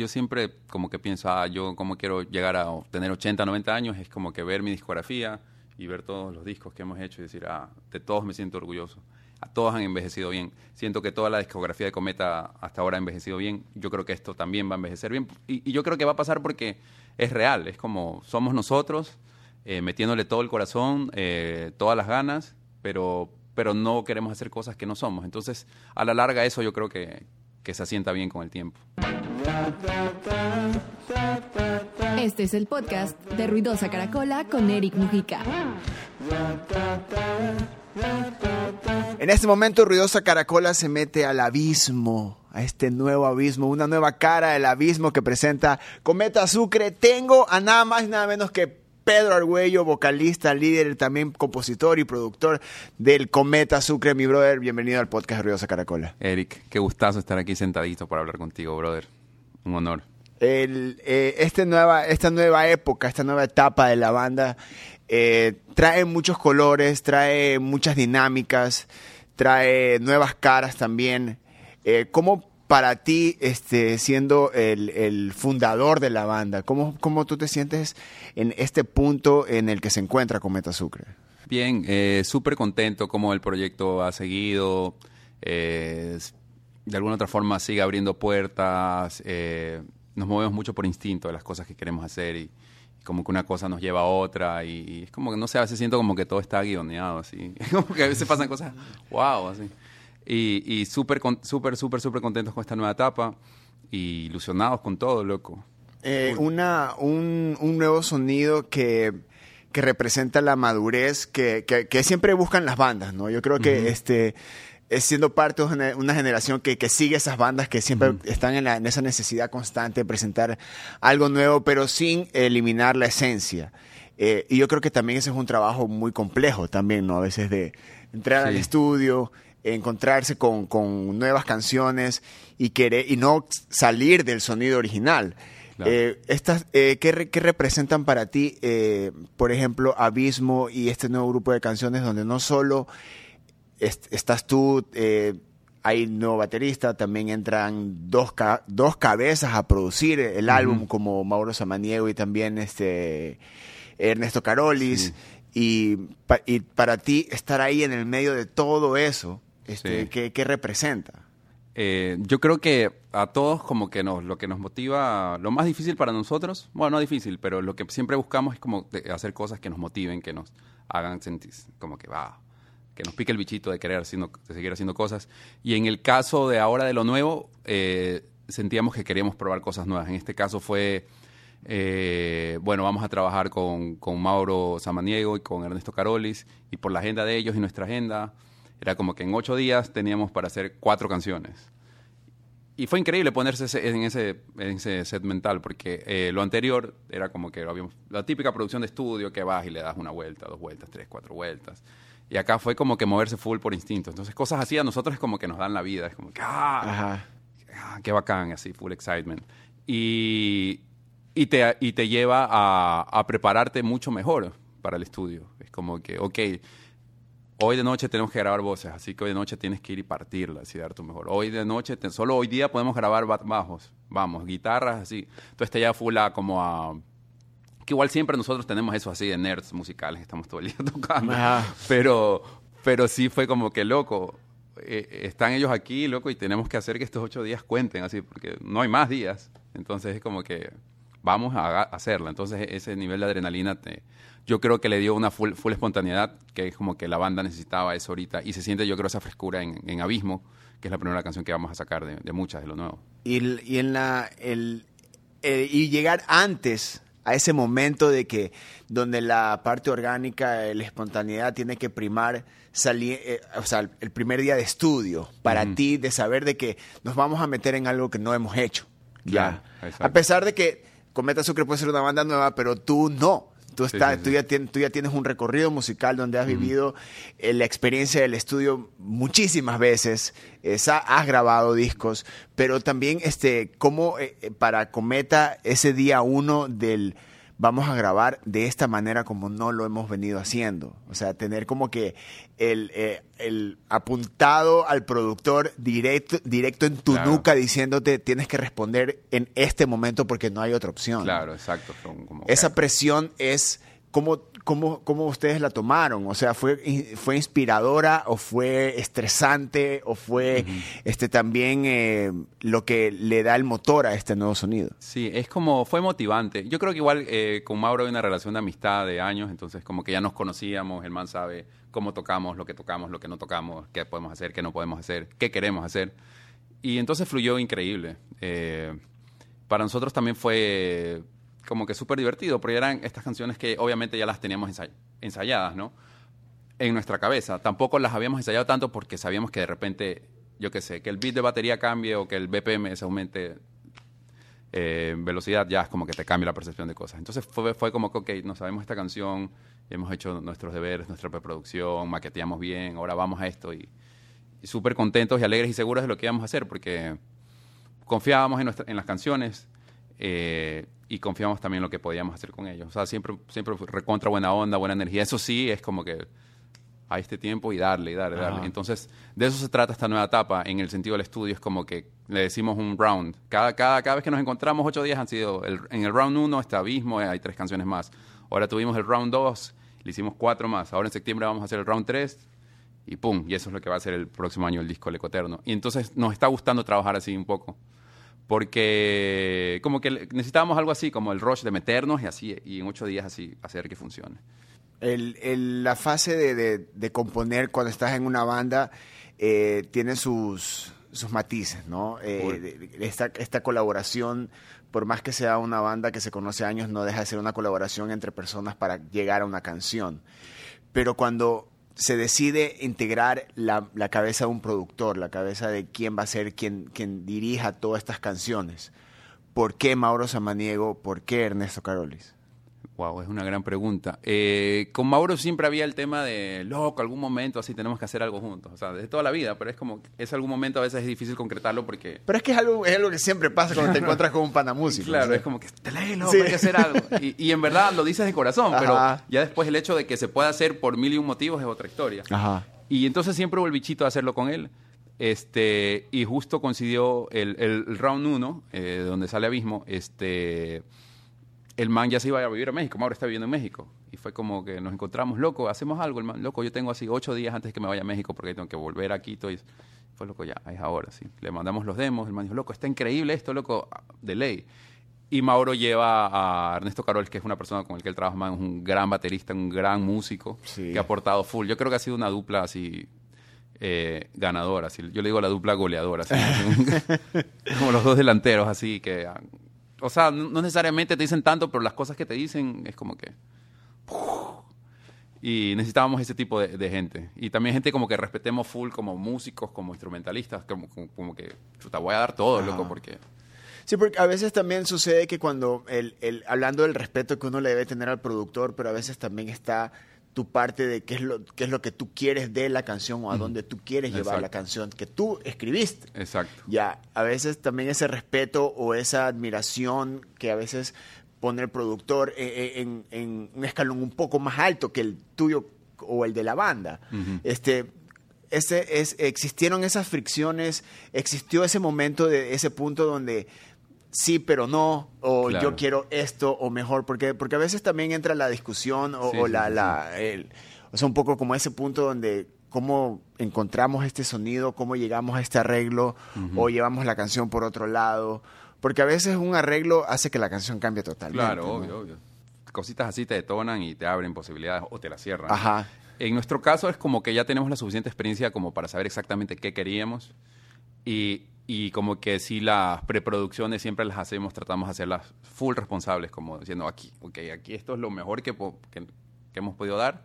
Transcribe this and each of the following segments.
yo siempre como que pienso, ah, yo como quiero llegar a tener 80, 90 años, es como que ver mi discografía y ver todos los discos que hemos hecho y decir, ah, de todos me siento orgulloso. A todos han envejecido bien. Siento que toda la discografía de Cometa hasta ahora ha envejecido bien. Yo creo que esto también va a envejecer bien. Y, yo creo que va a pasar porque es real. Es como somos nosotros, eh, metiéndole todo el corazón, eh, todas las ganas, pero, pero no queremos hacer cosas que no somos. Entonces, a la larga eso yo creo que, que se asienta bien con el tiempo. Este es el podcast de Ruidosa Caracola con Eric Mujica. En este momento Ruidosa Caracola se mete al abismo, a este nuevo abismo, una nueva cara del abismo que presenta Cometa Sucre. Tengo a nada más y nada menos que Pedro Argüello, vocalista, líder, también compositor y productor del Cometa Sucre, mi brother. Bienvenido al podcast de Ruidosa Caracola. Eric, qué gustazo estar aquí sentadito para hablar contigo, brother. Un honor. El, eh, este nueva, esta nueva época, esta nueva etapa de la banda eh, trae muchos colores, trae muchas dinámicas, trae nuevas caras también. Eh, ¿Cómo para ti, este, siendo el, fundador de la banda, ¿cómo, ¿cómo, tú te sientes en este punto en el que se encuentra Cometa Sucre? Bien, eh, súper contento como el proyecto ha seguido. De alguna otra forma sigue abriendo puertas. nos movemos mucho por instinto de las cosas que queremos hacer y, como que una cosa nos lleva a otra y, es como que no sé, a veces siento como que todo está guioneado así, como que a veces pasan cosas, wow, así. Y, y súper, súper, súper, súper contentos con esta nueva etapa y ilusionados con todo, loco. Eh, una, un, un, nuevo sonido que, que representa la madurez que, que, siempre buscan las bandas, ¿no? Yo creo que este es siendo parte de una generación que, que sigue esas bandas que siempre están en, en, esa necesidad constante de presentar algo nuevo, pero sin eliminar la esencia. Eh, y yo creo que también ese es un trabajo muy complejo también, ¿no? A veces de entrar al estudio, encontrarse con, con, nuevas canciones y, querer, y no salir del sonido original. Eh, estas, eh, ¿qué, ¿qué, representan para ti, por ejemplo, Abismo y este nuevo grupo de canciones donde no solo estás tú, eh, hay nuevo baterista, también entran dos, dos cabezas a producir el álbum, como Mauro Samaniego y también este Ernesto Carolis. Y, y, para ti estar ahí en el medio de todo eso, este, ¿qué, representa? Eh, yo creo que a todos como que nos, lo que nos motiva, lo más difícil para nosotros, bueno, no difícil, pero lo que siempre buscamos es como hacer cosas que nos motiven, que nos hagan sentir como que va, que nos pique el bichito de querer seguir haciendo cosas. Y en el caso de ahora de lo nuevo, eh, sentíamos que queríamos probar cosas nuevas. En este caso fue, eh, bueno, vamos a trabajar con, con, Mauro Samaniego y con Ernesto Carolis, y por la agenda de ellos y nuestra agenda, era como que en ocho días teníamos para hacer cuatro canciones. Y fue increíble ponerse en ese, set mental, porque eh, lo anterior era como que habíamos, la típica producción de estudio que vas y le das una vuelta, dos vueltas, tres, cuatro vueltas. Y acá fue como que moverse full por instinto. Entonces, cosas así a nosotros es como que nos dan la vida. Es como que, ¡ah! ah ¡Qué bacán! Así, full excitement. Y, y, te, y te lleva a, a, prepararte mucho mejor para el estudio. Es como que, ok, hoy de noche tenemos que grabar voces, así que hoy de noche tienes que ir y partirla, y dar tu mejor. Hoy de noche, solo hoy día podemos grabar bajos, vamos, guitarras, así. Entonces te lleva full a como a igual siempre nosotros tenemos eso así de nerds musicales, estamos todo el día tocando. Pero, pero sí fue como que loco. Eh, están ellos aquí, loco, y tenemos que hacer que estos ocho días cuenten así, porque no hay más días. Entonces es como que vamos a hacerla. Entonces ese nivel de adrenalina te, yo creo que le dio una full, full, espontaneidad, que es como que la banda necesitaba eso ahorita, y se siente yo creo esa frescura en, Abismo, que es la primera canción que vamos a sacar de, muchas de lo nuevo. Y, y en la, el, eh, y llegar antes a ese momento de que donde la parte orgánica, la espontaneidad tiene que primar salir, eh, o sea, el primer día de estudio para ti de saber de que nos vamos a meter en algo que no hemos hecho. Ya. a pesar de que Cometa Sucre puede ser una banda nueva, pero tú no. Tú, tú, ya tienes, tú ya tienes un recorrido musical donde has vivido eh, la experiencia del estudio muchísimas veces, has grabado discos, pero también este, cómo eh, eh, para Cometa ese día uno del vamos a grabar de esta manera como no lo hemos venido haciendo. O sea, tener como que el, eh, el apuntado al productor directo, directo en tu Claro. nuca diciéndote tienes que responder en este momento porque no hay otra opción. Claro, exacto. como- Esa presión es cómo, cómo, cómo ustedes la tomaron. O sea, fue, fue inspiradora o fue estresante o fue este también eh, lo que le da el motor a este nuevo sonido. Sí, es como, fue motivante. Yo creo que igual eh, con Mauro hay una relación de amistad de años, entonces como que ya nos conocíamos, el man sabe cómo tocamos, lo que tocamos, lo que no tocamos, qué podemos hacer, qué no podemos hacer, qué queremos hacer. Y entonces fluyó increíble. Eh, para nosotros también fue como que súper divertido, porque eran estas canciones que obviamente ya las teníamos ensay- ensayadas, ¿no? En nuestra cabeza. Tampoco las habíamos ensayado tanto porque sabíamos que de repente, yo qué sé, que el beat de batería cambie o que el BPM se aumente eh, velocidad, ya es como que te cambia la percepción de cosas. Entonces fue, fue como que, ok, no sabemos esta canción, hemos hecho nuestros deberes, nuestra preproducción, maqueteamos bien, ahora vamos a esto y, y súper contentos y alegres y seguros de lo que íbamos a hacer porque confiábamos en, nuestra- en las canciones eh, y confiábamos también en lo que podíamos hacer con ellos. O sea, siempre, siempre recontra buena onda, buena energía. Eso sí, es como que a este tiempo y darle, y darle, darle. Entonces, de eso se trata esta nueva etapa. En el sentido del estudio, es como que le decimos un round. Cada, cada, cada vez que nos encontramos, ocho días han sido. el- en el round uno está Abismo, eh, hay tres canciones más. Ahora tuvimos el round dos, le hicimos cuatro más. Ahora en septiembre vamos a hacer el round tres y pum. Y eso es lo que va a ser el próximo año el disco El Ecoterno. Y entonces nos está gustando trabajar así un poco. Porque como que necesitábamos algo así, como el rush de meternos y así, y en ocho días así hacer que funcione. El- el- la fase de, de- de componer cuando estás en una banda eh, tiene sus, sus matices, ¿no? Eh, de- esta, esta colaboración, por más que sea una banda que se conoce años, no deja de ser una colaboración entre personas para llegar a una canción. Pero cuando se decide integrar la, la cabeza de un productor, la cabeza de quién va a ser quien, quien dirija todas estas canciones, ¿por qué Mauro Samaniego? ¿Por qué Ernesto Carolis? Wow, es una gran pregunta. Eh, con Mauro siempre había el tema de, loco, algún momento así tenemos que hacer algo juntos. O sea, desde toda la vida, pero es como, es algún momento a veces es difícil concretarlo porque... Pero es que es algo, es algo que siempre pasa cuando te encuentras con un panamúsico. Claro, ¿sí? es como que te leí, loco, Sí. hay que hacer algo. Y, y en verdad lo dices de corazón, pero ya después el hecho de que se pueda hacer por mil y un motivos es otra historia. Ajá. Y entonces siempre hubo el bichito de hacerlo con él. Este, y justo coincidió el, round 1, donde sale Abismo, este, el man ya se iba a vivir a México, Mauro está viviendo en México. Y fue como que nos encontramos, loco, hacemos algo, el man, loco, yo tengo así ocho días antes que me vaya a México porque tengo que volver a Quito. Y fue loco, ya, es ahora, sí. Le mandamos los demos, el man dijo, loco, está increíble esto, loco, de ley. Y Mauro lleva a Ernesto Carol, que es una persona con la que él trabaja, man, es un gran baterista, un gran músico, Sí. que ha aportado full. Yo creo que ha sido una dupla así eh, ganadora, así. yo le digo la dupla goleadora, así, como los dos delanteros, así que, o sea, no necesariamente te dicen tanto, pero las cosas que te dicen es como que... Y necesitábamos ese tipo de, de gente. Y también gente como que respetemos full como músicos, como instrumentalistas, como, como, como que, chuta, voy a dar todo, Ajá. loco, porque... Sí, porque a veces también sucede que cuando, el, el- hablando del respeto que uno le debe tener al productor, pero a veces también está tu parte de qué es lo, qué es lo que tú quieres de la canción o a dónde tú quieres llevar Exacto. la canción que tú escribiste. Exacto. Ya, a veces también ese respeto o esa admiración que a veces pone el productor eh, eh, en, en un escalón un poco más alto que el tuyo o el de la banda. Este, ese es, existieron esas fricciones, existió ese momento de ese punto donde sí, pero no, o Claro. yo quiero esto, o mejor, porque, porque a veces también entra la discusión o, Sí, o sí, la, sí, la- el- o sea, un poco como ese punto donde cómo encontramos este sonido, cómo llegamos a este arreglo, o llevamos la canción por otro lado, porque a veces un arreglo hace que la canción cambie totalmente. Claro, ¿no? obvio, obvio. Cositas así te detonan y te abren posibilidades o te las cierran. Ajá. En nuestro caso es como que ya tenemos la suficiente experiencia como para saber exactamente qué queríamos y, y como que si las preproducciones siempre las hacemos, tratamos de hacerlas full responsables, como diciendo aquí, ok, aquí esto es lo mejor que, que, que hemos podido dar,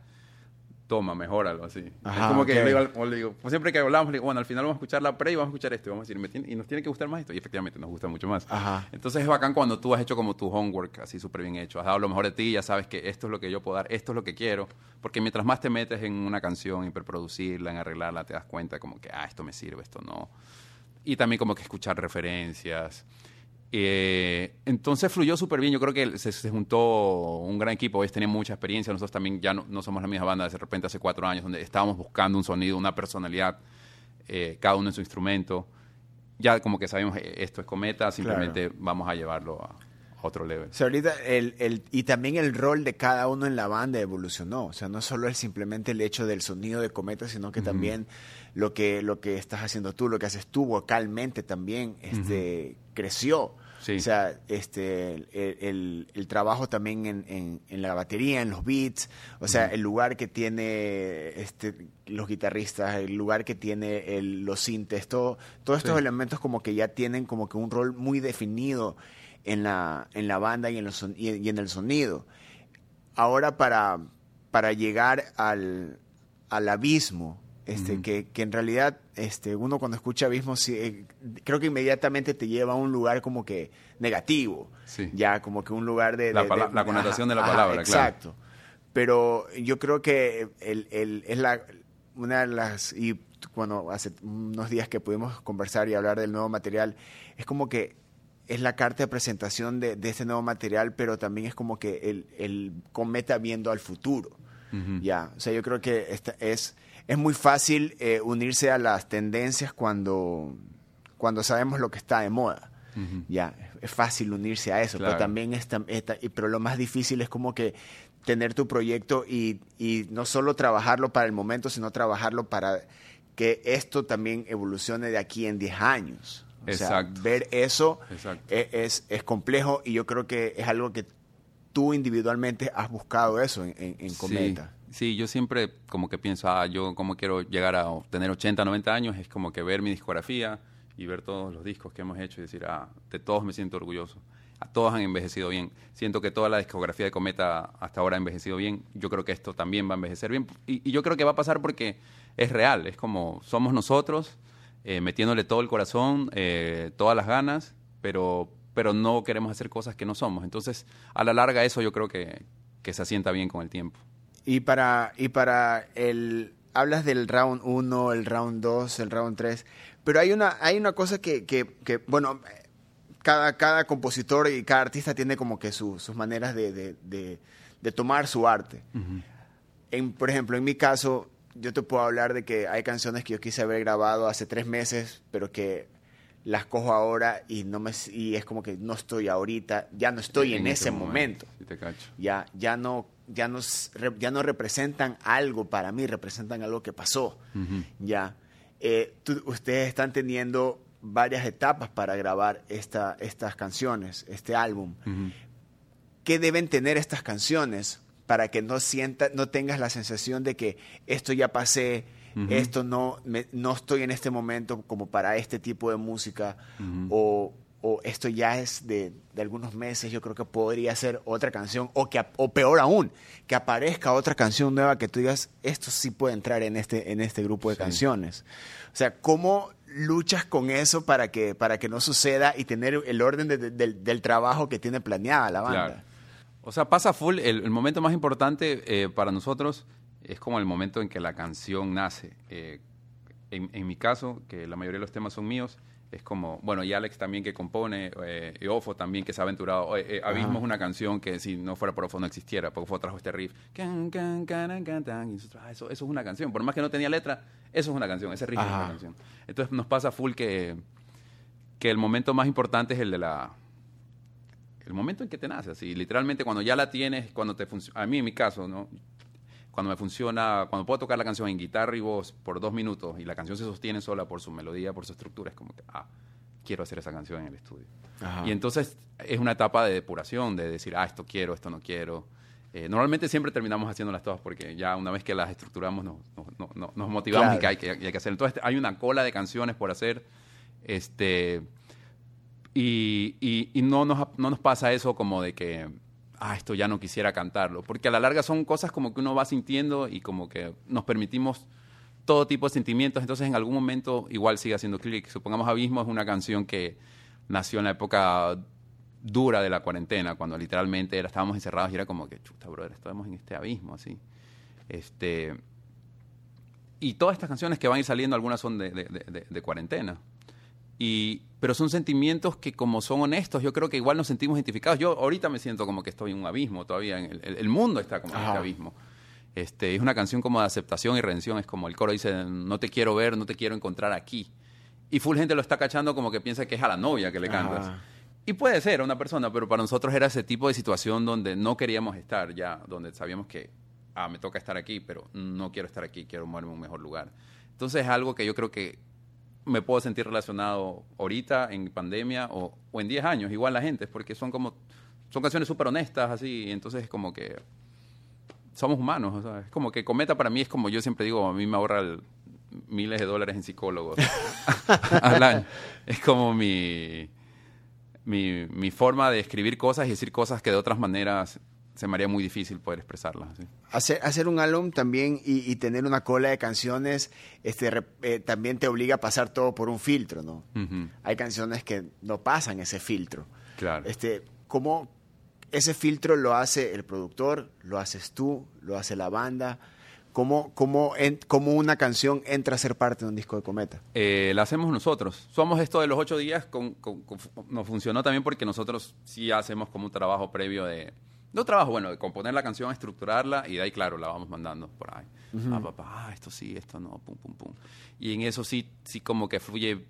toma, mejóralo así. Ajá, es como que ok. yo le digo, al- o le digo, pues siempre que hablamos, le digo, bueno, al final vamos a escuchar la pre y vamos a escuchar esto y vamos a decir, "Me tiene- y nos tiene que gustar más esto y efectivamente nos gusta mucho más. Ajá. Entonces es bacán cuando tú has hecho como tu homework así súper bien hecho. Has dado lo mejor de ti, ya sabes que esto es lo que yo puedo dar, esto es lo que quiero. Porque mientras más te metes en una canción, en preproducirla, en arreglarla, te das cuenta como que, ah, esto me sirve, esto no. Y también como que escuchar referencias. Eh, entonces fluyó súper bien. Yo creo que se, se, juntó un gran equipo. Ellos tenían mucha experiencia. Nosotros también ya no, no, somos la misma banda de repente hace cuatro años, donde estábamos buscando un sonido, una personalidad, eh, cada uno en su instrumento. Ya como que sabemos, eh, esto es cometa, simplemente claro. vamos a llevarlo a, otro level. O sea, ahorita el, el, y también el rol de cada uno en la banda evolucionó. O sea, no solo es simplemente el hecho del sonido de cometa, sino que uh -huh. también lo que, lo que estás haciendo tú, lo que haces tú vocalmente también este, uh -huh. creció. Sí. O sea, este, el, el, el trabajo también en, en, en, la batería, en los beats, o sea, uh -huh. el lugar que tiene este, los guitarristas, el lugar que tiene el, los sintes, todo, todos estos sí. elementos como que ya tienen como que un rol muy definido en la, en la banda y en, los, y, y en el sonido. Ahora para, para llegar al, al abismo, este, uh -huh. que, que, en realidad este, uno cuando escucha abismo, sí, eh, creo que inmediatamente te lleva a un lugar como que negativo, sí. ya como que un lugar de... La, de, de, la connotación de la palabra, ajá, Exacto. Claro. Pero yo creo que el, el, es la, una de las... Y cuando hace unos días que pudimos conversar y hablar del nuevo material, es como que es la carta de presentación de, de, este nuevo material, pero también es como que el, el cometa viendo al futuro. Uh -huh. Ya, o sea, yo creo que esta es, es muy fácil eh, unirse a las tendencias cuando, cuando sabemos lo que está de moda. Uh -huh. Ya, es fácil unirse a eso, claro. pero también está, está, pero lo más difícil es como que tener tu proyecto y, y no solo trabajarlo para el momento, sino trabajarlo para que esto también evolucione de aquí en 10 años. O Exacto. sea, ver eso es, es, es, complejo y yo creo que es algo que tú individualmente has buscado eso en, en, en Cometa. Sí, sí, yo siempre como que pienso, ah, yo como quiero llegar a tener 80, 90 años, es como que ver mi discografía y ver todos los discos que hemos hecho y decir, ah, de todos me siento orgulloso. A todos han envejecido bien. Siento que toda la discografía de Cometa hasta ahora ha envejecido bien. Yo creo que esto también va a envejecer bien. Y, y yo creo que va a pasar porque es real. Es como somos nosotros eh, metiéndole todo el corazón, eh, todas las ganas, pero, pero no queremos hacer cosas que no somos. Entonces, a la larga eso yo creo que, que se asienta bien con el tiempo. Y para, y para el... Hablas del round 1, el round 2, el round 3, pero hay una, hay una cosa que, que, que bueno, cada, cada compositor y cada artista tiene como que su, sus maneras de, de, de, de, tomar su arte. Uh -huh. en, por ejemplo, en mi caso, yo te puedo hablar de que hay canciones que yo quise haber grabado hace tres meses, pero que las cojo ahora y no me y es como que no estoy ahorita, ya no estoy en, en ese momento. momento. Sí ya ya no ya no ya no representan algo para mí, representan algo que pasó. Uh -huh. Ya eh, tú, ustedes están teniendo varias etapas para grabar esta, estas canciones, este álbum. Uh -huh. ¿Qué deben tener estas canciones para que no sienta, no tengas la sensación de que esto ya pasé, uh -huh. esto no, me, no estoy en este momento como para este tipo de música, uh -huh. o, o, esto ya es de, de, algunos meses, yo creo que podría ser otra canción, o, que, o peor aún, que aparezca otra canción nueva que tú digas, esto sí puede entrar en este, en este grupo de sí. canciones. O sea, ¿cómo luchas con eso para que, para que no suceda y tener el orden de, de, del, del trabajo que tiene planeada la banda? Claro. O sea, pasa full. El, el momento más importante eh, para nosotros es como el momento en que la canción nace. Eh, en, en, mi caso, que la mayoría de los temas son míos, es como, bueno, y Alex también que compone, eh, y Ofo también que se ha aventurado. Eh, Abismo es una canción que si no fuera por Ofo no existiera, porque Ofo trajo este riff. Eso, eso es una canción. Por más que no tenía letra, eso es una canción, ese riff Ajá. es una canción. Entonces nos pasa full que, que el momento más importante es el de la el momento en que te nace, así, literalmente cuando ya la tienes, cuando te funciona, a mí en mi caso, ¿no? Cuando me funciona, cuando puedo tocar la canción en guitarra y voz por dos minutos y la canción se sostiene sola por su melodía, por su estructura, es como que, ah, quiero hacer esa canción en el estudio. Ajá. Y entonces es una etapa de depuración, de decir, ah, esto quiero, esto no quiero. Eh, normalmente siempre terminamos haciéndolas todas porque ya una vez que las estructuramos nos, nos, nos, nos motivamos claro. y, que hay que, y hay que hacer. Entonces hay una cola de canciones por hacer. Este, y, y, y no, nos, no nos pasa eso como de que, ah, esto ya no quisiera cantarlo, porque a la larga son cosas como que uno va sintiendo y como que nos permitimos todo tipo de sentimientos, entonces en algún momento igual sigue haciendo clic. Supongamos Abismo es una canción que nació en la época dura de la cuarentena, cuando literalmente era, estábamos encerrados y era como que, chuta, brother, estamos en este abismo, así. Este, y todas estas canciones que van a ir saliendo, algunas son de cuarentena. Y, pero son sentimientos que como son honestos, yo creo que igual nos sentimos identificados. Yo ahorita me siento como que estoy en un abismo todavía, en el, el mundo está como en este abismo. Este, es una canción como de aceptación y redención, es como el coro dice, no te quiero ver, no te quiero encontrar aquí. Y full gente lo está cachando como que piensa que es a la novia que le cantas. Y puede ser a una persona, pero para nosotros era ese tipo de situación donde no queríamos estar ya, donde sabíamos que, ah, me toca estar aquí, pero no quiero estar aquí, quiero moverme en un mejor lugar. Entonces es algo que yo creo que me puedo sentir relacionado ahorita en pandemia o, o en 10 años, igual la gente, porque son como, son canciones súper honestas, así, y entonces es como que somos humanos, es como que Cometa para mí es como yo siempre digo, a mí me ahorra miles de dólares en psicólogos al año. Es como mi, mi, mi, forma de escribir cosas y decir cosas que de otras maneras se me haría muy difícil poder expresarlas. Hacer, hacer un álbum también y, tener una cola de canciones este, eh, también te obliga a pasar todo por un filtro, ¿no? Hay canciones que no pasan ese filtro. Claro. Este, ¿cómo, ese filtro lo hace el productor, lo haces tú, lo hace la banda. ¿Cómo, cómo, cómo una canción entra a ser parte de un disco de Cometa? Eh, la hacemos nosotros. Somos esto de los ocho días, con, nos funcionó también porque nosotros sí hacemos como un trabajo previo de... No trabajo, bueno, de componer la canción, estructurarla y de ahí, claro, la vamos mandando por ahí. Ah, papá, ah, esto sí, esto no, pum, pum, pum. Y en eso sí, sí como que fluye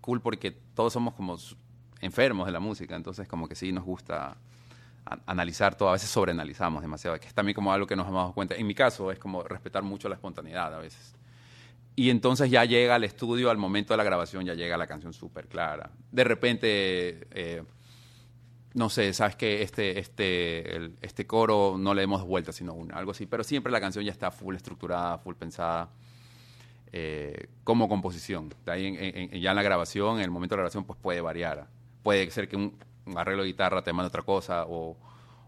cool porque todos somos como enfermos de la música, entonces como que sí nos gusta analizar todo, a veces sobreanalizamos demasiado, que es también como algo que nos hemos dado cuenta. En mi caso es como respetar mucho la espontaneidad a veces. Y entonces ya llega al estudio, al momento de la grabación, ya llega la canción súper clara. De repente, eh, no sé, sabes que este, este, este coro no le demos vuelta, sino una, algo así. Pero siempre la canción ya está full estructurada, full pensada. Eh, como composición. Ya en la grabación, en el momento de la grabación, pues puede variar. Puede ser que un, arreglo de guitarra te manda otra cosa o,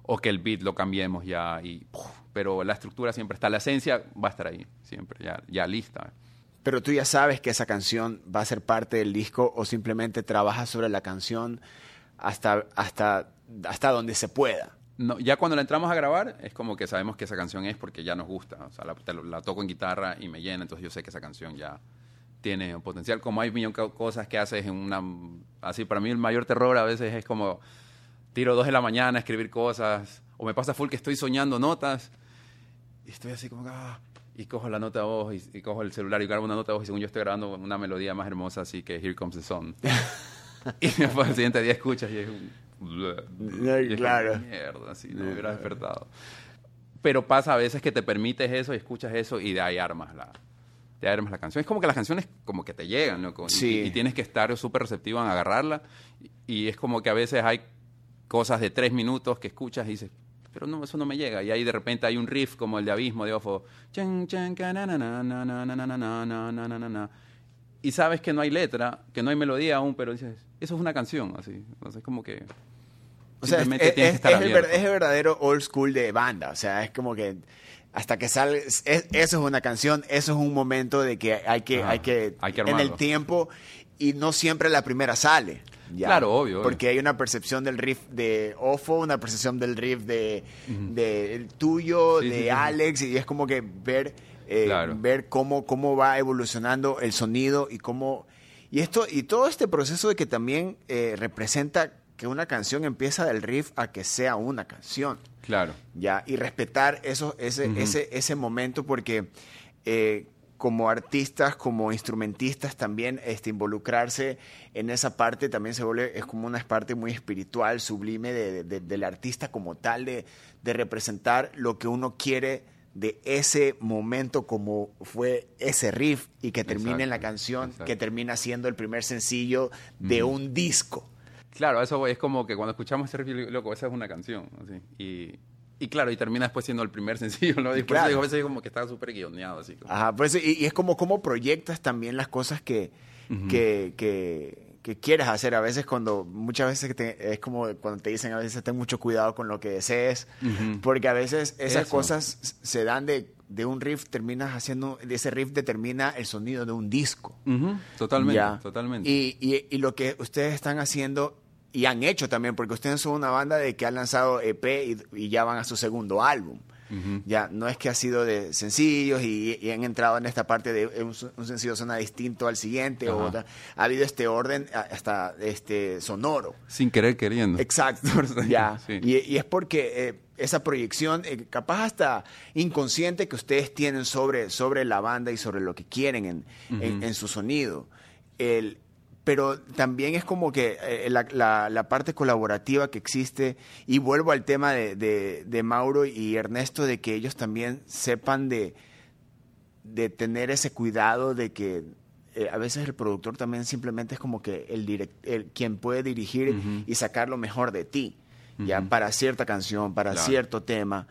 o que el beat lo cambiemos ya y pero la estructura siempre está la esencia va a estar ahí siempre ya ya lista pero tú ya sabes que esa canción va a ser parte del disco o simplemente trabajas sobre la canción hasta hasta hasta donde se pueda no, ya cuando la entramos a grabar es como que sabemos que esa canción es porque ya nos gusta o sea la, la toco en guitarra y me llena entonces yo sé que esa canción ya tiene un potencial. Como hay millón de cosas que haces en una... Así, para mí el mayor terror a veces es como tiro dos de la mañana a escribir cosas, o me pasa full que estoy soñando notas, y estoy así como... Ah, y cojo la nota de voz y, cojo el celular y grabo una nota de voz y según yo estoy grabando una melodía más hermosa, así que Here Comes the Sun. y después el siguiente día escuchas y es un... claro. mierda, así, no hubiera despertado. Pero pasa a veces que te permites eso y escuchas eso y de ahí armas la, te la canción. Es como que las canciones como que te llegan, ¿no? Y, tienes que estar súper receptivo en agarrarla. Y, es como que a veces hay cosas de tres minutos que escuchas y dices, pero no, eso no me llega. Y ahí de repente hay un riff como el de Abismo de Ofo. Y sabes que no hay letra, que no hay melodía aún, pero dices, eso es una canción, así. Entonces es como que... O sea, es, es, el, verdadero old school de banda. O sea, es como que hasta que sale, eso es una canción, eso es un momento de que hay que, hay que, en el tiempo, y no siempre la primera sale. claro, obvio. Porque hay una percepción del riff de Ofo, una percepción del riff de, de tuyo, de Alex, y es como que ver, eh, ver cómo, cómo va evolucionando el sonido y cómo... Y, esto, y todo este proceso de que también eh, representa que una canción empieza del riff a que sea una canción. Claro. Ya, y respetar eso, ese, ese, ese momento porque eh, como artistas, como instrumentistas también este, involucrarse en esa parte también se vuelve, es como una parte muy espiritual, sublime de, del artista como tal, de, de representar lo que uno quiere de ese momento como fue ese riff y que termine en la canción, que termina siendo el primer sencillo de un disco. Claro, eso es como que cuando escuchamos ese riff, loco, esa es una canción. Así. Y, y claro, y termina después siendo el primer sencillo, ¿no? Y por eso digo, a veces como que está súper guioneado, así. Ajá, pues, y, y, es como cómo proyectas también las cosas que, que, que, que, quieres hacer. A veces cuando, muchas veces es como cuando te dicen a veces ten mucho cuidado con lo que desees, porque a veces esas cosas se dan de, de un riff, terminas haciendo, de ese riff determina el sonido de un disco. Totalmente, totalmente. Y, y, y lo que ustedes están haciendo y han hecho también, porque ustedes son una banda de que han lanzado EP y, ya van a su segundo álbum. Ya, no es que ha sido de sencillos y, han entrado en esta parte de un, sencillo suena distinto al siguiente, o ha habido este orden hasta este sonoro. Sin querer queriendo. Exacto, ya. Y, es porque eh, esa proyección, eh, capaz hasta inconsciente que ustedes tienen sobre, sobre la banda y sobre lo que quieren en, en su sonido. El, pero también es como que eh, la, parte colaborativa que existe, y vuelvo al tema de, Mauro y Ernesto, de que ellos también sepan de, de tener ese cuidado de que eh, a veces el productor también simplemente es como que el, el quien puede dirigir y sacar lo mejor de ti, ya para cierta canción, para cierto tema.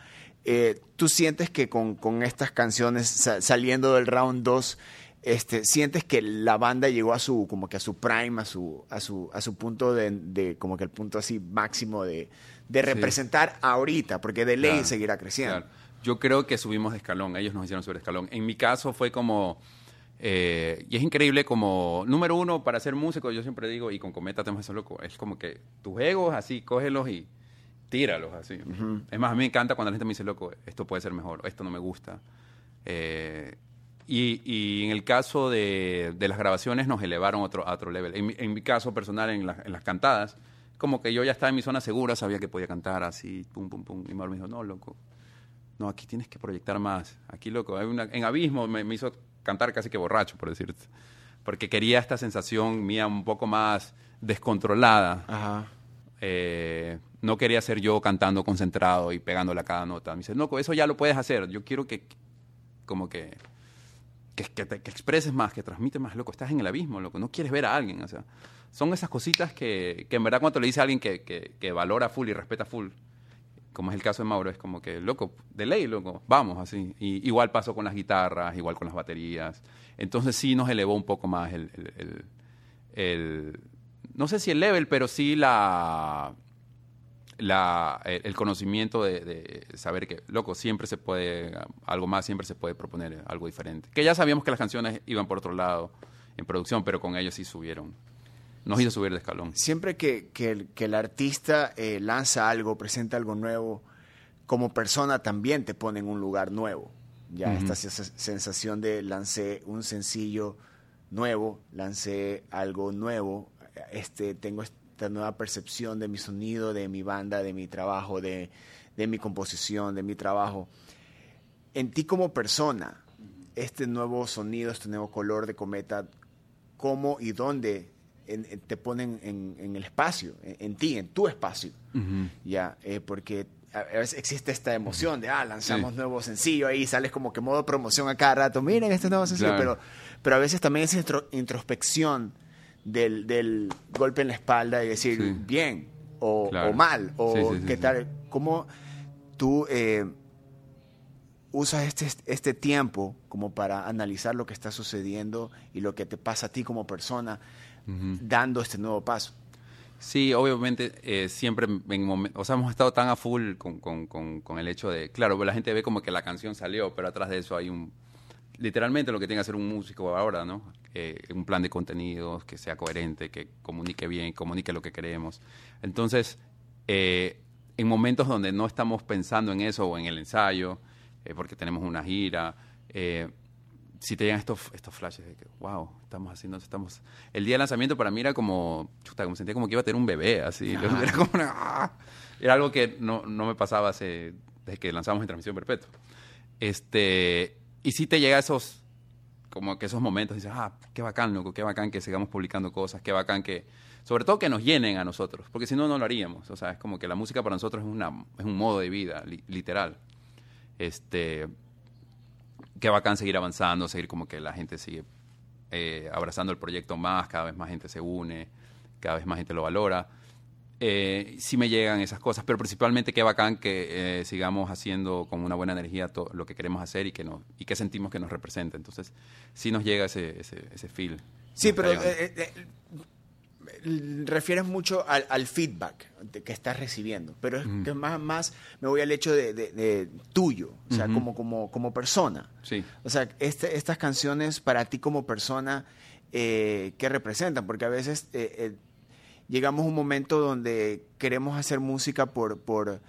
Eh, ¿Tú sientes que con, estas canciones saliendo del round 2 este, sientes que la banda llegó a su, como que a su prime, a su, a su, a su punto de, como que el punto así máximo de, representar ahorita, porque de ley seguirá creciendo. Yo creo que subimos de escalón, ellos nos hicieron subir de escalón. En mi caso fue como, eh, y es increíble como, número uno, para ser músico, yo siempre digo, y con Cometa tenemos eso loco, es como que tus egos así, cógelos y tíralos así. Es más, a mí me encanta cuando la gente me dice, loco, esto puede ser mejor, esto no me gusta. Eh, y, en el caso de, las grabaciones nos elevaron otro, a otro level. En mi, caso personal, en, las cantadas, como que yo ya estaba en mi zona segura, sabía que podía cantar así, pum, pum, pum. Y Mauro me dijo, no, loco, no, aquí tienes que proyectar más. Aquí, loco, hay una, en Abismo me, hizo cantar casi que borracho, por decirte. Porque quería esta sensación mía un poco más descontrolada. Ajá. Eh, no quería ser yo cantando concentrado y pegándole a cada nota. Me dice, no, eso ya lo puedes hacer. Yo quiero que, como que que, expreses más, que transmites más, loco, estás en el abismo, loco, no quieres ver a alguien, o sea, son esas cositas que, que en verdad cuando le dice a alguien que, que, valora full y respeta full, como es el caso de Mauro, es como que, loco, de ley, loco, vamos, así. Y igual pasó con las guitarras, igual con las baterías. Entonces sí nos elevó un poco más el, el no sé si el level, pero sí la, la, el conocimiento de, saber que, loco, siempre se puede, algo más, siempre se puede proponer algo diferente. Que ya sabíamos que las canciones iban por otro lado en producción, pero con ellos sí subieron. Nos hizo subir de escalón. Siempre que, que, el, artista eh, lanza algo, presenta algo nuevo, como persona también te pone en un lugar nuevo. Ya esta sensación de lancé un sencillo nuevo, lancé algo nuevo, este, tengo esta nueva percepción de mi sonido, de mi banda, de mi trabajo, de, mi composición, de mi trabajo. En ti como persona, este nuevo sonido, este nuevo color de cometa, ¿cómo y dónde te ponen en, el espacio, en, ti, en tu espacio? Ya, eh, porque a veces existe esta emoción de, ah, lanzamos nuevo sencillo, ahí sales como que modo promoción a cada rato, miren este nuevo sencillo, pero, pero a veces también es introspección del, golpe en la espalda y decir bien o, mal o qué tal. ¿Cómo tú eh, usas este, este tiempo como para analizar lo que está sucediendo y lo que te pasa a ti como persona dando este nuevo paso? Sí, obviamente eh, siempre en momentos, o sea, hemos estado tan a full con, con, con, con, el hecho de, claro, la gente ve como que la canción salió, pero atrás de eso hay un, literalmente lo que tiene que hacer un músico ahora, ¿no? Eh, un plan de contenidos que sea coherente, que comunique bien, comunique lo que queremos. Entonces, eh, en momentos donde no estamos pensando en eso o en el ensayo, eh, porque tenemos una gira, si te llegan estos, estos flashes de que, wow, estamos haciendo, estamos... El día de lanzamiento para mí era como, chuta, como sentía como que iba a tener un bebé, así. Era, como ¡ah! era algo que no, no me pasaba hace, desde que lanzamos en Transmisión Perpetua. Este, y si te llega esos, como que esos momentos, dices, ah, qué bacán, loco, qué bacán que sigamos publicando cosas, qué bacán que, sobre todo que nos llenen a nosotros, porque si no, no lo haríamos. O sea, es como que la música para nosotros es, una, es un modo de vida, literal. Este, qué bacán seguir avanzando, seguir como que la gente sigue eh, abrazando el proyecto más, cada vez más gente se une, cada vez más gente lo valora eh, sí me llegan esas cosas, pero principalmente qué bacán que eh, sigamos haciendo con una buena energía todo lo que queremos hacer y que, nos, y que sentimos que nos representa. Entonces, sí nos llega ese, ese, ese feel. Sí, pero eh, eh, refieres mucho al, feedback que estás recibiendo, pero es que más, más me voy al hecho de, tuyo, o sea, como, como, como persona. Sí. O sea, este, estas canciones para ti como persona, ¿qué representan? Porque a veces llegamos a un momento donde queremos hacer música por, por,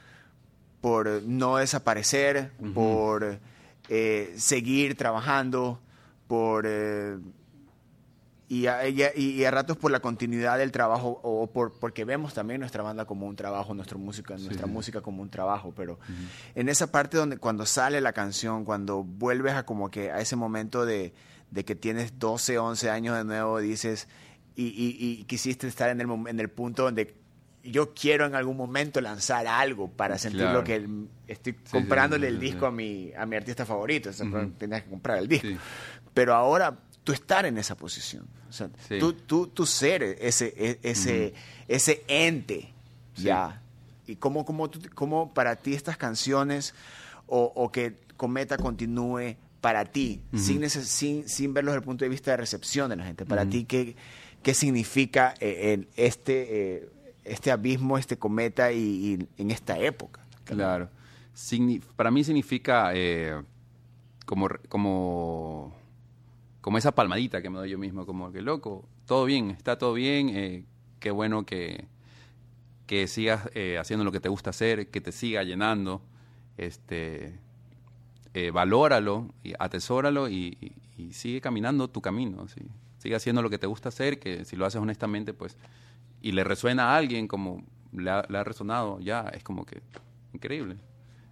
por no desaparecer, por eh, seguir trabajando, por... eh, y a, y a- y a ratos por la continuidad del trabajo o por porque vemos también nuestra banda como un trabajo, nuestra música, nuestra música como un trabajo, pero en esa parte donde cuando sale la canción, cuando vuelves a como que a ese momento de, de que tienes 12, 11 años de nuevo, dices y, y- y quisiste estar en el, en el punto donde yo quiero en algún momento lanzar algo para sentir Claro. lo que el- estoy sí, comprándole sí, el sí, disco sí. a mi a mi artista favorito, o sea, Ujú. tenías que comprar el disco. Pero ahora tú estar en esa posición, o sea, tú, tú, tú ser ese, e- ese, ese ente, ya. Y cómo, cómo, tú- cómo para ti estas canciones o, o que Cometa continúe para ti, Ujú. sin, neces- sin, sin verlo desde el punto de vista de recepción de la gente, para ti, ¿qué, qué significa eh, este, eh, este abismo, este cometa y, en esta época? Claro. Para mí significa eh, como, como, como esa palmadita que me doy yo mismo, como que loco, todo bien, está todo bien, eh, qué bueno que, que sigas eh, haciendo lo que te gusta hacer, que te siga llenando, este, eh, valóralo, atesóralo y, y- y sigue caminando tu camino, ¿sí? Sigue haciendo lo que te gusta hacer, que si lo haces honestamente, pues, y le resuena a alguien como le ha, le ha resonado, ya, es como que increíble.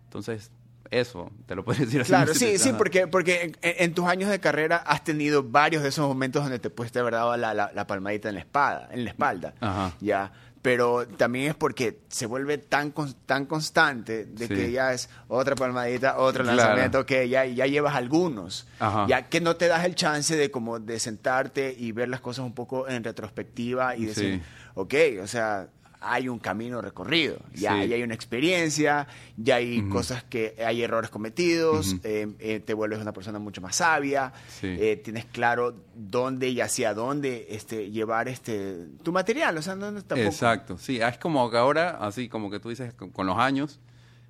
Entonces, eso, te lo puedes decir así. Claro, sí, sí, porque, porque en, en tus años de carrera has tenido varios de esos momentos donde te puedes haber dado la, la- la palmadita en la espada, en la espalda, Ajá. ya. Pero también es porque se vuelve tan tan constante de Sí. que ya es otra palmadita, otro Claro. lanzamiento que ya, ya llevas algunos, Ajá. ya que no te das el chance de como de sentarte y ver las cosas un poco en retrospectiva y decir, Sí. ok, o sea, hay un camino recorrido, ya, Sí. ya hay una experiencia, ya hay cosas que hay errores cometidos, eh, eh, te vuelves una persona mucho más sabia, Sí. eh, tienes claro dónde y hacia dónde este, llevar este tu material, o sea, no, no tampoco. Exacto, sí, es como que ahora, así como que tú dices, con, con los años,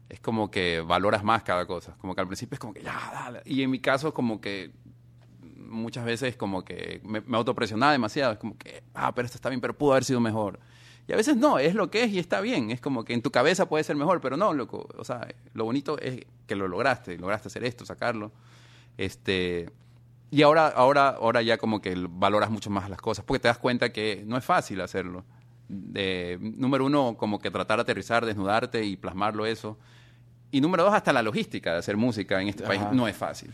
es como que valoras más cada cosa, como que al principio es como que ya, dale. y en mi caso como que muchas veces como que me, me autopresionaba demasiado, es como que, ah, pero esto está bien, pero pudo haber sido mejor. Y a veces no, es lo que es y está bien, es como que en tu cabeza puede ser mejor, pero no, loco, o sea, lo bonito es que lo lograste, lograste hacer esto, sacarlo. Este, y ahora, ahora, ahora ya como que valoras mucho más las cosas, porque te das cuenta que no es fácil hacerlo. De, número uno, como que tratar de aterrizar, desnudarte y plasmarlo eso. Y número dos, hasta la logística de hacer música en este país no es fácil.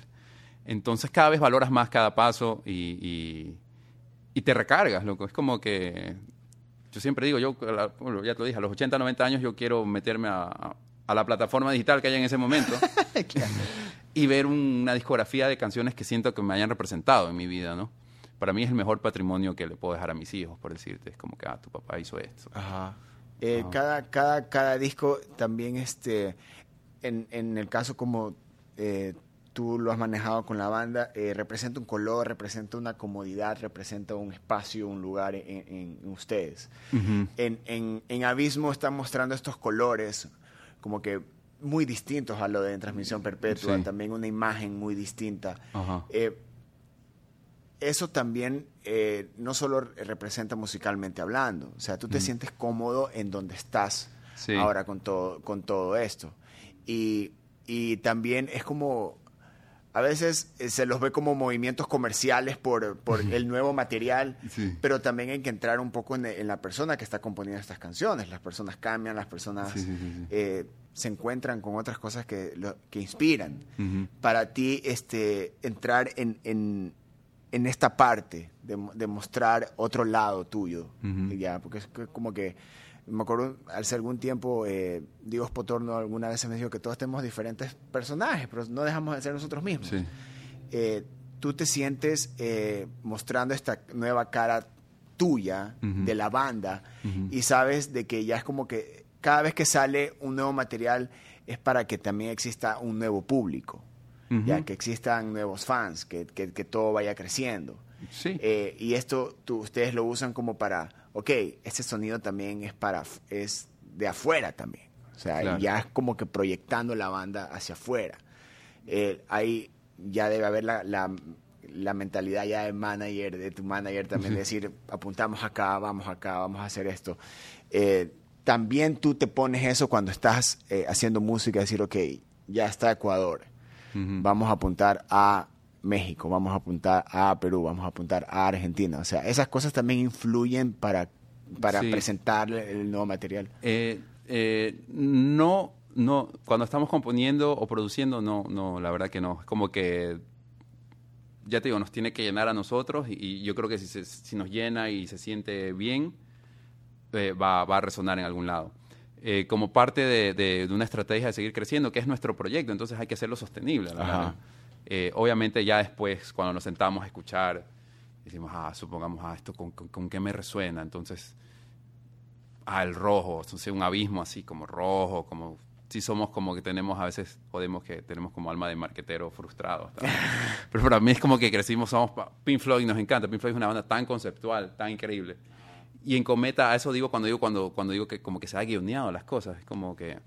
Entonces cada vez valoras más cada paso y, y, y te recargas, loco. Es como que, yo siempre digo, yo, bueno, ya te lo dije, a los 80, 90 años yo quiero meterme a, a- a la plataforma digital que haya en ese momento y ver una discografía de canciones que siento que me hayan representado en mi vida, ¿no? Para mí es el mejor patrimonio que le puedo dejar a mis hijos, por decirte. Es como que, ah, tu papá hizo esto. Ajá. Eh, Ajá. cada, cada, cada disco también, este, en, en el caso como eh, tú lo has manejado con la banda, eh, representa un color, representa una comodidad, representa un espacio, un lugar en, ustedes. En, en, en Abismo están mostrando estos colores como que muy distintos a lo de Transmisión Perpetua, Sí. también una imagen muy distinta. Eh, eso también eh, no solo representa musicalmente hablando, o sea, tú te sientes cómodo en donde estás Sí. ahora con todo, con todo esto. Y, y también es como, a veces eh, se los ve como movimientos comerciales por, por el nuevo material, Sí. pero también hay que entrar un poco en, en la persona que está componiendo estas canciones. Las personas cambian, las personas Sí, sí, eh, se encuentran con otras cosas que, lo- que inspiran para ti este, entrar en, en, en esta parte de, mo- de mostrar otro lado tuyo? Ujú. ya, porque es como que, me acuerdo, hace algún tiempo, eh, Diego Spotorno alguna vez me dijo que todos tenemos diferentes personajes, pero no dejamos de ser nosotros mismos. Sí. Eh, tú te sientes eh, mostrando esta nueva cara tuya de la banda y sabes de que ya es como que cada vez que sale un nuevo material es para que también exista un nuevo público, ya que existan nuevos fans, que, que- que todo vaya creciendo. Sí. Eh, y esto tú- ustedes lo usan como para, ok, este sonido también es para es de afuera también. O sea, Claro. ya es como que proyectando la banda hacia afuera. Eh, ahí ya debe haber la, la, la mentalidad ya de manager, de tu manager también, de decir, apuntamos acá, vamos acá, vamos a hacer esto. Eh, también tú te pones eso cuando estás eh, haciendo música, decir, ok, ya está Ecuador, vamos a apuntar a México, vamos a apuntar a Perú, vamos a apuntar a Argentina. O sea, esas cosas también influyen para, para presentar el nuevo material. Eh, eh, no, no, cuando estamos componiendo o produciendo, no, no, la verdad que no. Es como que, ya te digo, nos tiene que llenar a nosotros y, yo creo que si, si, nos llena y se siente bien, eh, va, va, a resonar en algún lado. como parte de, de, una estrategia de seguir creciendo, que es nuestro proyecto, entonces hay que hacerlo sostenible. ¿verdad? Eh, obviamente ya después, cuando nos sentamos a escuchar, decimos, ah, supongamos, ah, esto con, con, qué me resuena. Entonces, ah, el rojo, entonces un abismo así como rojo, como si somos como que tenemos a veces podemos que tenemos como alma de marquetero frustrado pero para mí es como que crecimos somos Pink Floyd nos encanta Pink Floyd es una banda tan conceptual tan increíble y en Cometa a eso digo cuando digo cuando cuando digo que como que se ha guioneado las cosas es como que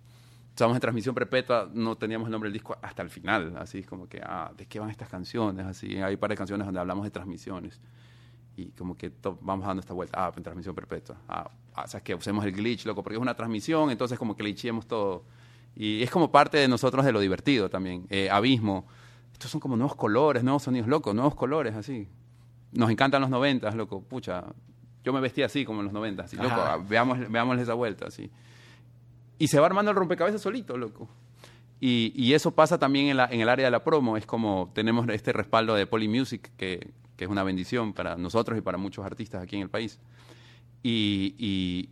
estábamos en transmisión perpetua, no teníamos el nombre del disco hasta el final, así es como que, ah, ¿de qué van estas canciones? Así, hay un par de canciones donde hablamos de transmisiones y como que vamos dando esta vuelta, ah, en transmisión perpetua, ah, ah, o sea, que usemos el glitch, loco, porque es una transmisión, entonces como que glitchemos todo. Y es como parte de nosotros de lo divertido también. Eh, abismo, estos son como nuevos colores, nuevos sonidos, locos, nuevos colores, así. Nos encantan los noventas, loco, pucha, yo me vestía así como en los noventas, así, loco, veamos, veamos esa vuelta, así. Y se va armando el rompecabezas solito, loco. Y, y eso pasa también en, la, en, el área de la promo. Es como tenemos este respaldo de Polymusic, que, que es una bendición para nosotros y para muchos artistas aquí en el país. Y, y,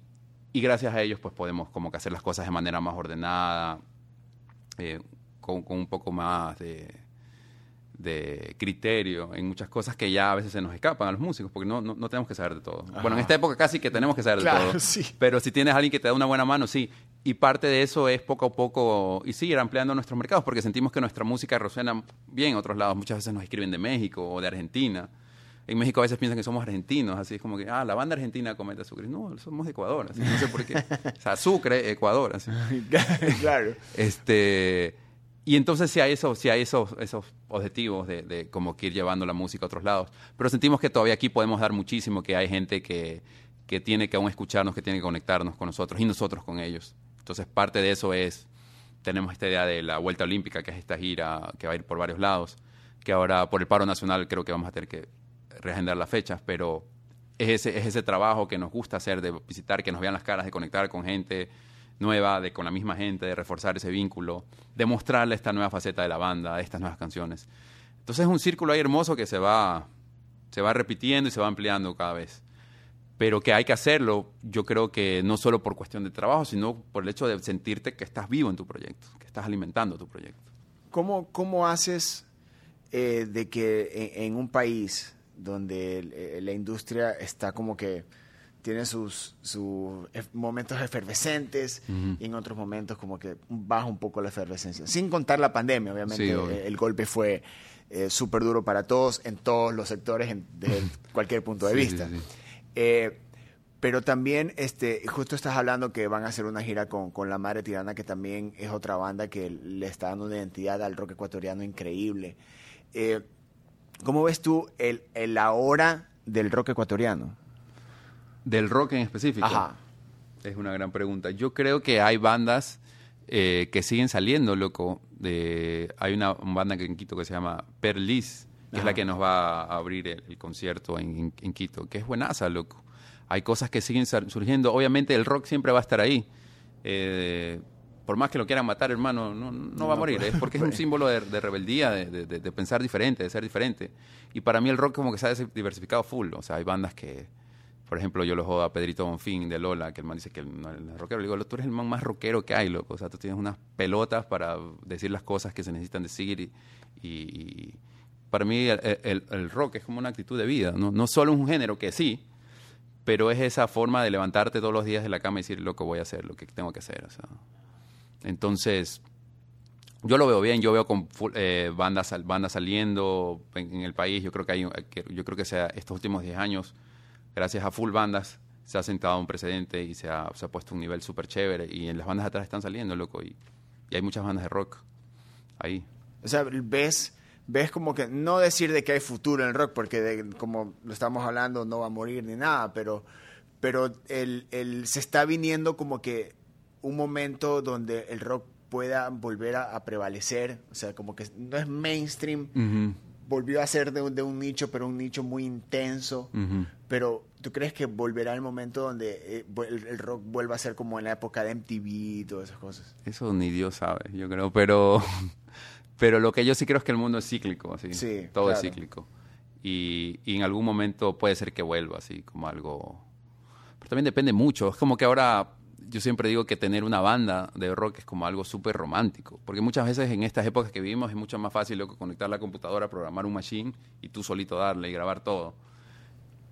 y, gracias a ellos pues podemos como que hacer las cosas de manera más ordenada, eh, con, con, un poco más de, de criterio en muchas cosas que ya a veces se nos escapan a los músicos, porque no, no, tenemos que saber de todo. Bueno, en esta época casi que tenemos que saber de todo. Sí. Pero si tienes a alguien que te da una buena mano, sí. Y parte de eso es poco a poco y seguir ampliando nuestros mercados, porque sentimos que nuestra música resuena bien en otros lados. Muchas veces nos escriben de México o de Argentina. En México a veces piensan que somos argentinos, así es como que, ah, la banda argentina comete Sucre. No, somos de Ecuador, así, no sé por qué. O sea, Sucre, Ecuador, así. claro. Este y entonces sí hay, eso, sí hay esos, esos objetivos de, de, como que ir llevando la música a otros lados. Pero sentimos que todavía aquí podemos dar muchísimo, que hay gente que, que tiene que aún escucharnos, que tiene que conectarnos con nosotros y nosotros con ellos. Entonces parte de eso es, tenemos esta idea de la Vuelta Olímpica, que es esta gira que va a ir por varios lados, que ahora por el paro nacional creo que vamos a tener que reagendar las fechas, pero es ese, es ese trabajo que nos gusta hacer, de visitar, que nos vean las caras, de conectar con gente, nueva, de con la misma gente, de reforzar ese vínculo, de mostrarle esta nueva faceta de la banda, estas nuevas canciones. Entonces es un círculo ahí hermoso que se va, se va repitiendo y se va ampliando cada vez. Pero que hay que hacerlo, yo creo que no solo por cuestión de trabajo, sino por el hecho de sentirte que estás vivo en tu proyecto, que estás alimentando tu proyecto. ¿Cómo, cómo haces eh, de que en, un país donde la industria está como que tiene sus, sus momentos efervescentes y en otros momentos como que baja un poco la efervescencia. Sin contar la pandemia, obviamente eh, el golpe fue eh, súper duro para todos en todos los sectores, desde cualquier punto de vista. Eh, pero también, este, justo estás hablando que van a hacer una gira con, con, La Madre Tirana, que también es otra banda que le está dando una identidad al rock ecuatoriano increíble. ¿Cómo ves tú el, el ahora del rock ecuatoriano? Del rock en específico. Ajá. Es una gran pregunta. Yo creo que hay bandas eh, que siguen saliendo, loco. De, hay una, banda en Quito que se llama Perlis, que es la que nos va a abrir el, concierto en, Quito, que es buenaza, loco. Hay cosas que siguen surgiendo. Obviamente el rock siempre va a estar ahí. Eh, por más que lo quieran matar, hermano, no, va a morir. Es porque es un símbolo de, rebeldía, de, de, pensar diferente, de ser diferente. Y para mí el rock como que se ha diversificado full. O sea, hay bandas que por ejemplo, yo lo jodo a Pedrito Bonfín de Lola, que el man dice que el, el, rockero. Le digo, tú eres el man más rockero que hay, loco. O sea, tú tienes unas pelotas para decir las cosas que se necesitan decir. Y, para mí el, rock es como una actitud de vida. ¿no? no solo un género que sí, pero es esa forma de levantarte todos los días de la cama y decir lo que voy a hacer, lo que tengo que hacer. O sea. Entonces, yo lo veo bien, yo veo con eh, bandas, bandas saliendo en, el país. Yo creo que hay, yo creo que sea estos últimos 10 años gracias a full bandas se ha sentado un precedente y se ha, se ha puesto un nivel súper chévere. Y en las bandas atrás están saliendo, loco. Y, y, hay muchas bandas de rock ahí. O sea, ves, ves como que, no decir de que hay futuro en el rock, porque como lo estamos hablando, no va a morir ni nada, pero, pero el, el- se está viniendo como que un momento donde el rock pueda volver a, a prevalecer, o sea, como que no es mainstream, volvió a ser de un, de un nicho, pero un nicho muy intenso. Pero ¿tú crees que volverá el momento donde eh, el, el rock vuelva a ser como en la época de MTV y todas esas cosas? Eso ni Dios sabe, yo creo, pero, pero lo que yo sí creo es que el mundo es cíclico, así. Sí, Todo es cíclico. Y, y en algún momento puede ser que vuelva, así como algo... Pero también depende mucho. Es como que ahora yo siempre digo que tener una banda de rock es como algo súper romántico. Porque muchas veces en estas épocas que vivimos es mucho más fácil loco, conectar la computadora, programar un machine y tú solito darle y grabar todo.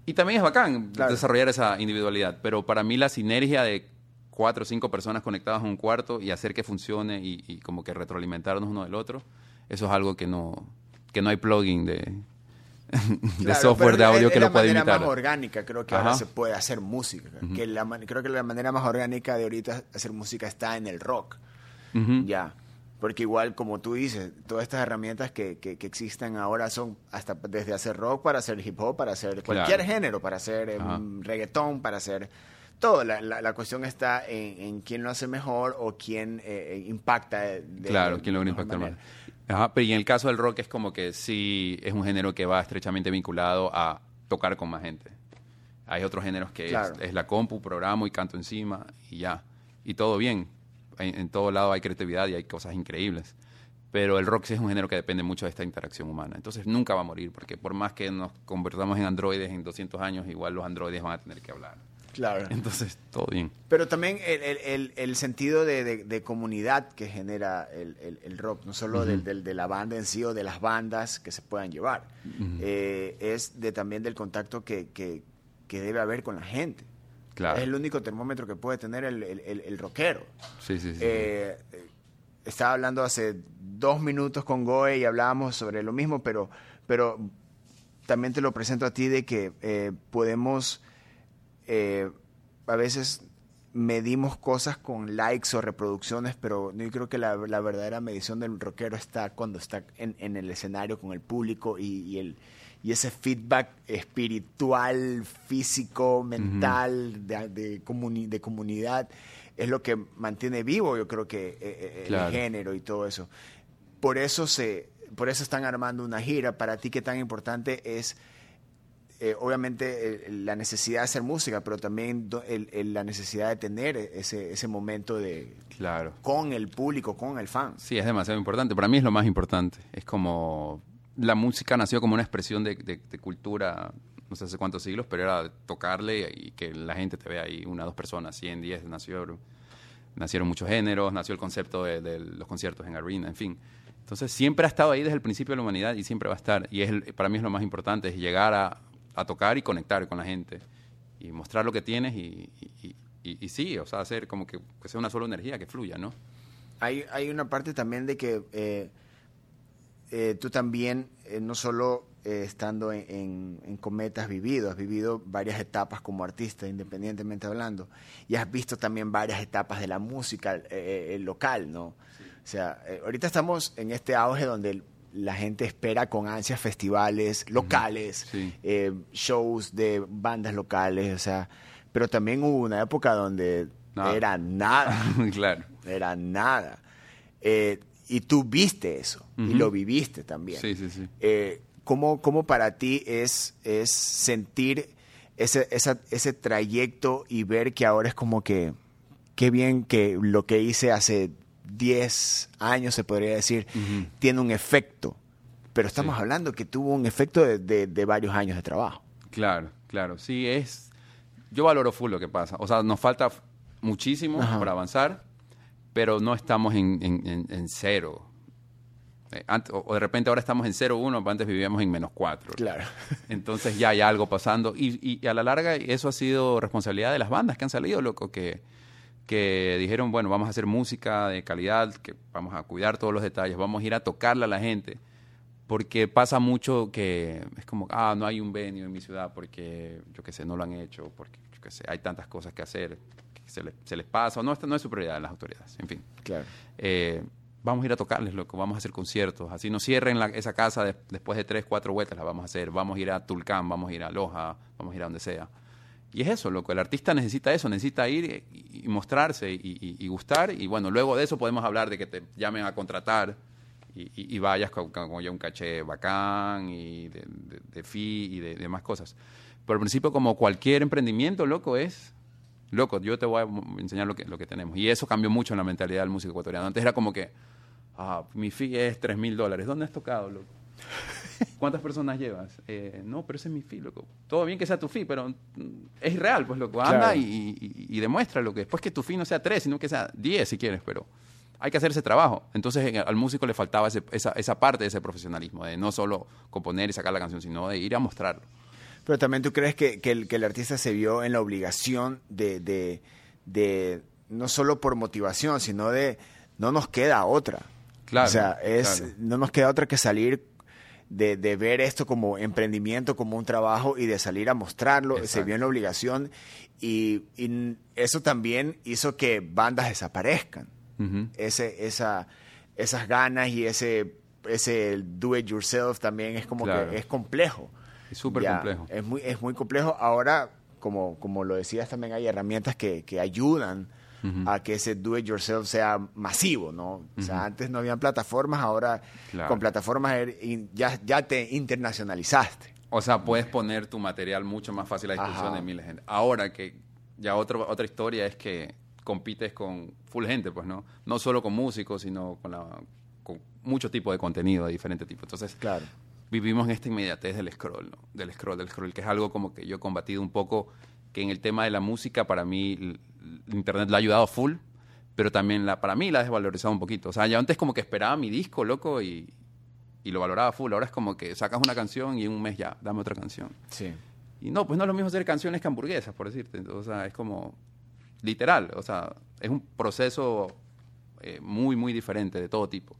Y también es bacán Claro. desarrollar esa individualidad, pero para mí la sinergia de cuatro o cinco personas conectadas a un cuarto y hacer que funcione y, y como que retroalimentarnos uno del otro, eso es algo que no, que no hay plugin de, de Claro, software de audio es- que lo pueda la manera imitar. más orgánica, creo que Ajá. ahora se puede hacer música. que la creo que la manera más orgánica de ahorita hacer música está en el rock. Ujú. Ya. Porque igual, como tú dices, todas estas herramientas que, que, que existen ahora son hasta desde hacer rock para hacer hip hop, para hacer cualquier Claro. género, para hacer eh, reggaetón, para hacer todo. La, la, la cuestión está en, en quién lo hace mejor o quién eh, eh, impacta. de- Claro, de quién logra impactar más. Ajá, pero y en el caso del rock es como que sí es un género que va estrechamente vinculado a tocar con más gente. Hay otros géneros que es- Claro. es, la compu, programo y canto encima y ya. Y todo bien. En, en todo lado hay creatividad y hay cosas increíbles. Pero el rock sí es un género que depende mucho de esta interacción humana. Entonces nunca va a morir, porque por más que nos convertamos en androides en 200 años, igual los androides van a tener que hablar. Claro. Entonces, todo bien. Pero también el, el- el- el sentido de, de- de comunidad que genera el, rock, no solo del- del- de la banda en sí o de las bandas que se puedan llevar, eh, es de, también del contacto que, que- que debe haber con la gente. Claro. Es el único termómetro que puede tener el, el- el- el rockero. Sí, sí, sí. Eh, eh, estaba hablando hace dos minutos con Goe y hablábamos sobre lo mismo, pero, pero también te lo presento a ti de que eh, podemos, eh, a veces medimos cosas con likes o reproducciones, pero yo creo que la, la verdadera medición del rockero está cuando está en, en el escenario con el público y, y el, y ese feedback espiritual, físico, mental, de, de, comuni- de comunidad, es lo que mantiene vivo, yo creo que eh, eh, Claro. el género y todo eso. Por eso se, por eso están armando una gira. Para ti, qué tan importante es, eh, obviamente, la necesidad de hacer música, pero también do- el- el- la necesidad de tener ese, ese momento de claro. con el público, con el fan. Sí, es demasiado importante. Para mí es lo más importante. Es como la música nació como una expresión de, de- de cultura, no sé hace cuántos siglos, pero era tocarle y que la gente te vea ahí, una, dos personas, 100, 10, nació, nacieron muchos géneros, nació el concepto de, de los conciertos en arena, en fin. Entonces siempre ha estado ahí desde el principio de la humanidad y siempre va a estar. Y es el- para mí es lo más importante, es llegar a, a tocar y conectar con la gente y mostrar lo que tienes y, y- y- y sí, o sea, hacer como que, que sea una sola energía, que fluya, ¿no? Hay, hay una parte también de que eh, eh, tú también, eh, no solo estando en, en- en Cometa has vivido, has vivido varias etapas como artista, independientemente hablando, y has visto también varias etapas de la música local, ¿no? O sea, ahorita estamos en este auge donde la gente espera con ansias festivales locales, Sí. eh, shows de bandas locales, o sea, pero también hubo una época donde Nada. era nada claro. era nada. Eh, y tú viste eso y Ujú. lo viviste también. Sí, sí, sí. Eh, ¿cómo, cómo para ti es, es sentir ese, esa- ese trayecto y ver que ahora es como que, qué bien que lo que hice hace 10 años, se podría decir, tiene un efecto? Pero estamos Sí. hablando que tuvo un efecto de, de- de varios años de trabajo. Claro, claro. Sí, es. Yo valoro full lo que pasa. O sea, nos falta muchísimo Ajá. para avanzar, pero no estamos en, en- en- en cero. Eh, ant- o, o de repente ahora estamos en cero uno, pero antes vivíamos en menos cuatro. Claro. Entonces ya hay algo pasando. Y, y- y a la larga eso ha sido responsabilidad de las bandas que han salido, loco, que, que dijeron, bueno, vamos a hacer música de calidad, que vamos a cuidar todos los detalles, vamos a ir a tocarle a la gente. Porque pasa mucho que es como, ah, no hay un venue en mi ciudad porque, yo qué sé, no lo han hecho, porque, yo qué sé, hay tantas cosas que hacer, que se les, se les pasa, o no, esta no es su prioridad de las autoridades, en fin. Claro. Eh, vamos a ir a tocarles, loco, vamos a hacer conciertos. Así no cierren la- esa casa de- después de tres, cuatro vueltas, la vamos a hacer. Vamos a ir a Tulcán, vamos a ir a Loja, vamos a ir a donde sea. Y es eso, lo que el artista necesita eso, necesita ir y, mostrarse y, gustar. Y bueno, luego de eso podemos hablar de que te llamen a contratar y, vayas con, ya un caché bacán y de, de, de fee y de demás cosas. Pero al principio, como cualquier emprendimiento, loco, es loco, yo te voy a enseñar lo que, lo que tenemos. Y eso cambió mucho en la mentalidad del músico ecuatoriano. Antes era como que, ah, mi fee es 3 mil dólares. ¿Dónde has tocado, loco? ¿Cuántas personas llevas? Eh, no, pero ese es mi fee, loco. Todo bien que sea tu fee, pero es irreal, pues, loco. Anda y, demuestra lo que después que tu fee no sea 3, sino que sea 10 si quieres, pero hay que hacer ese trabajo. Entonces al músico le faltaba esa, esa parte de ese profesionalismo, de no solo componer y sacar la canción, sino de ir a mostrarlo. Pero también tú crees que, el, que el, artista se vio en la obligación de, de, no solo por motivación, sino de no nos queda otra. Claro. O sea, es, no nos queda otra que salir de, de, ver esto como emprendimiento, como un trabajo y de salir a mostrarlo. Se vio en la obligación y, eso también hizo que bandas desaparezcan. ese, esa, esas ganas y ese, ese do it yourself también es como que es complejo. Es súper complejo. Es muy, es muy complejo. Ahora, como, como lo decías, también hay herramientas que, que ayudan a que ese do it yourself sea masivo, ¿no? O sea, antes no habían plataformas, ahora con plataformas er, ya, ya te internacionalizaste. O sea, puedes poner tu material mucho más fácil a disposición de miles de gente. Ahora que ya otro, otra historia es que compites con full gente, pues, ¿no? No solo con músicos, sino con, la, con mucho tipo de contenido de diferente tipo. Entonces, claro vivimos en esta inmediatez del scroll, ¿no? Del scroll, del scroll, que es algo como que yo he combatido un poco, que en el tema de la música para mí Internet la ha ayudado full, pero también la, para mí la ha desvalorizado un poquito. O sea, yo antes como que esperaba mi disco, loco, y, y lo valoraba full. Ahora es como que sacas una canción y en un mes ya, dame otra canción. Sí. Y no, pues no es lo mismo hacer canciones que hamburguesas, por decirte. O sea, es como literal. O sea, es un proceso eh, muy, muy diferente de todo tipo.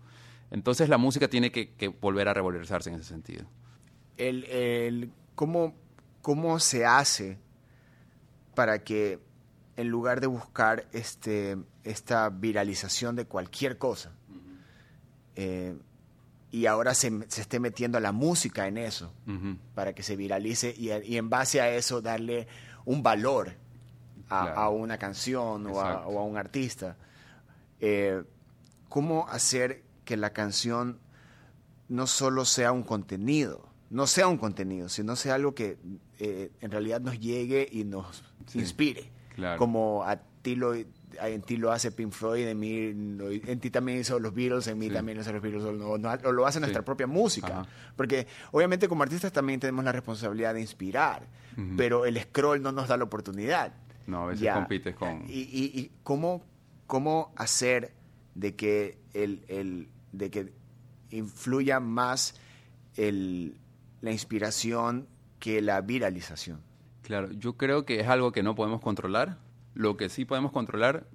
Entonces la música tiene que, volver a revalorizarse en ese sentido. El, el, ¿cómo, ¿Cómo se hace para que en lugar de buscar este, esta viralización de cualquier cosa, eh, y ahora se, se, esté metiendo la música en eso, para que se viralice y, y, en base a eso darle un valor a, una canción o a, un artista. Eh, ¿Cómo hacer que la canción no solo sea un contenido, no sea un contenido, sino sea algo que eh, en realidad nos llegue y nos inspire. Como a ti lo, en ti lo hace Pink Floyd, en, mí, en ti también hizo los Beatles, en mí también hizo los Beatles, o, lo hace nuestra propia música. Porque obviamente como artistas también tenemos la responsabilidad de inspirar, pero el scroll no nos da la oportunidad. No, a veces compites con... Y, y, cómo, cómo hacer de que el, el de que influya más el, la inspiración que la viralización. Claro, yo creo que es algo que no podemos controlar. Lo que sí podemos controlar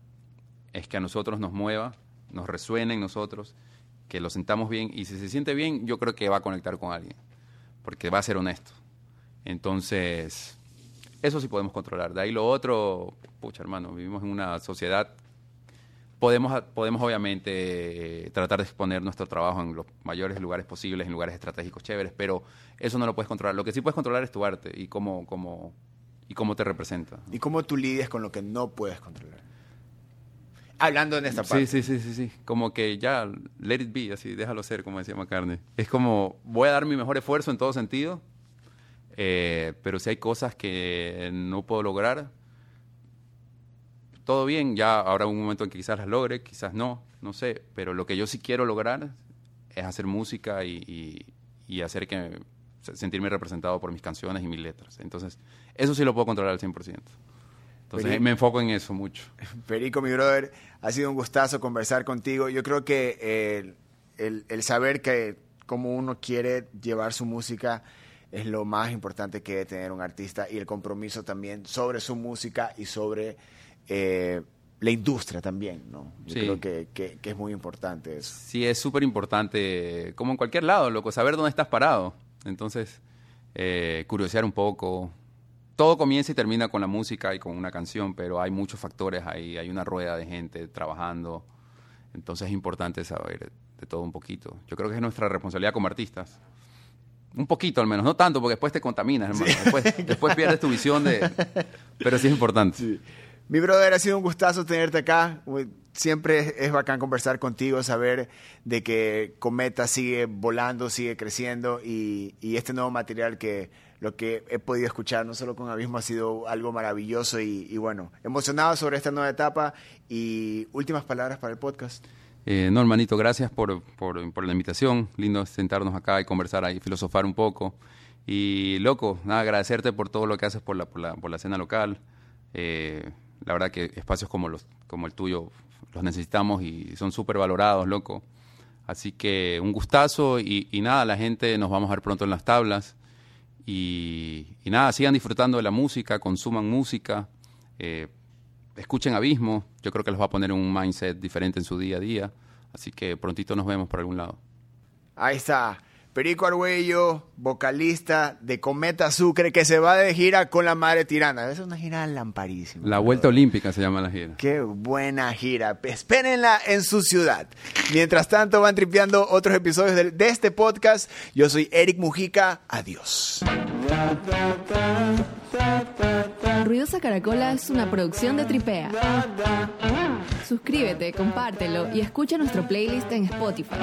es que a nosotros nos mueva, nos resuene en nosotros, que lo sentamos bien y si se siente bien, yo creo que va a conectar con alguien, porque va a ser honesto. Entonces, eso sí podemos controlar. De ahí lo otro, pucha hermano, vivimos en una sociedad podemos, podemos obviamente tratar de exponer nuestro trabajo en los mayores lugares posibles, en lugares estratégicos chéveres, pero eso no lo puedes controlar. Lo que sí puedes controlar es tu arte y cómo, cómo, y cómo te representa. ¿Y cómo tú lidias con lo que no puedes controlar? Hablando en esta parte. Sí, sí, sí, sí, sí. Como que ya, let it be, así, déjalo ser, como decía McCartney. Es como, voy a dar mi mejor esfuerzo en todo sentido, eh, pero si hay cosas que no puedo lograr, todo bien, ya habrá un momento en que quizás las logre, quizás no, no sé, pero lo que yo sí quiero lograr es hacer música y, hacer que sentirme representado por mis canciones y mis letras. Entonces, eso sí lo puedo controlar al 100%. Entonces, me enfoco en eso mucho. Perico, mi brother, ha sido un gustazo conversar contigo. Yo creo que eh, el, el, saber que cómo uno quiere llevar su música es lo más importante que debe tener un artista y el compromiso también sobre su música y sobre eh, la industria también, ¿no? Yo creo que, que, es muy importante eso. Sí, es súper importante, como en cualquier lado, loco, saber dónde estás parado. Entonces, eh, curiosear un poco. Todo comienza y termina con la música y con una canción, pero hay muchos factores ahí, hay una rueda de gente trabajando. Entonces es importante saber de todo un poquito. Yo creo que es nuestra responsabilidad como artistas un poquito al menos, no tanto, porque después te contaminas, hermano. Después, después pierdes tu visión de... Pero sí es importante. Mi brother, ha sido un gustazo tenerte acá. Siempre es bacán conversar contigo, saber de que Cometa sigue volando, sigue creciendo y, este nuevo material que lo que he podido escuchar, no solo con Abismo, ha sido algo maravilloso y, bueno, emocionado sobre esta nueva etapa. Y últimas palabras para el podcast. Eh, no, hermanito, gracias por, por, por, la invitación. Lindo sentarnos acá y conversar ahí, filosofar un poco. Y loco, nada, agradecerte por todo lo que haces por la, por la, por la escena local. Eh, la verdad que espacios como, los, como el tuyo los necesitamos y son súper valorados, loco. Así que un gustazo y, y, nada, la gente nos vamos a ver pronto en las tablas. Y, y nada, sigan disfrutando de la música, consuman música. Eh, escuchen Abismo, yo creo que los va a poner un mindset diferente en su día a día. Así que prontito nos vemos por algún lado. Ahí está. Perico Arguello, vocalista de Cometa Sucre, que se va de gira con la madre tirana. Es una gira lamparísima. La Vuelta Olímpica se llama la gira. Qué buena gira. Espérenla en su ciudad. Mientras tanto, van tripeando otros episodios de, de este podcast. Yo soy Eric Mujica. Adiós. Ruidosa Caracola es una producción de Tripea. Suscríbete, compártelo y escucha nuestro playlist en Spotify.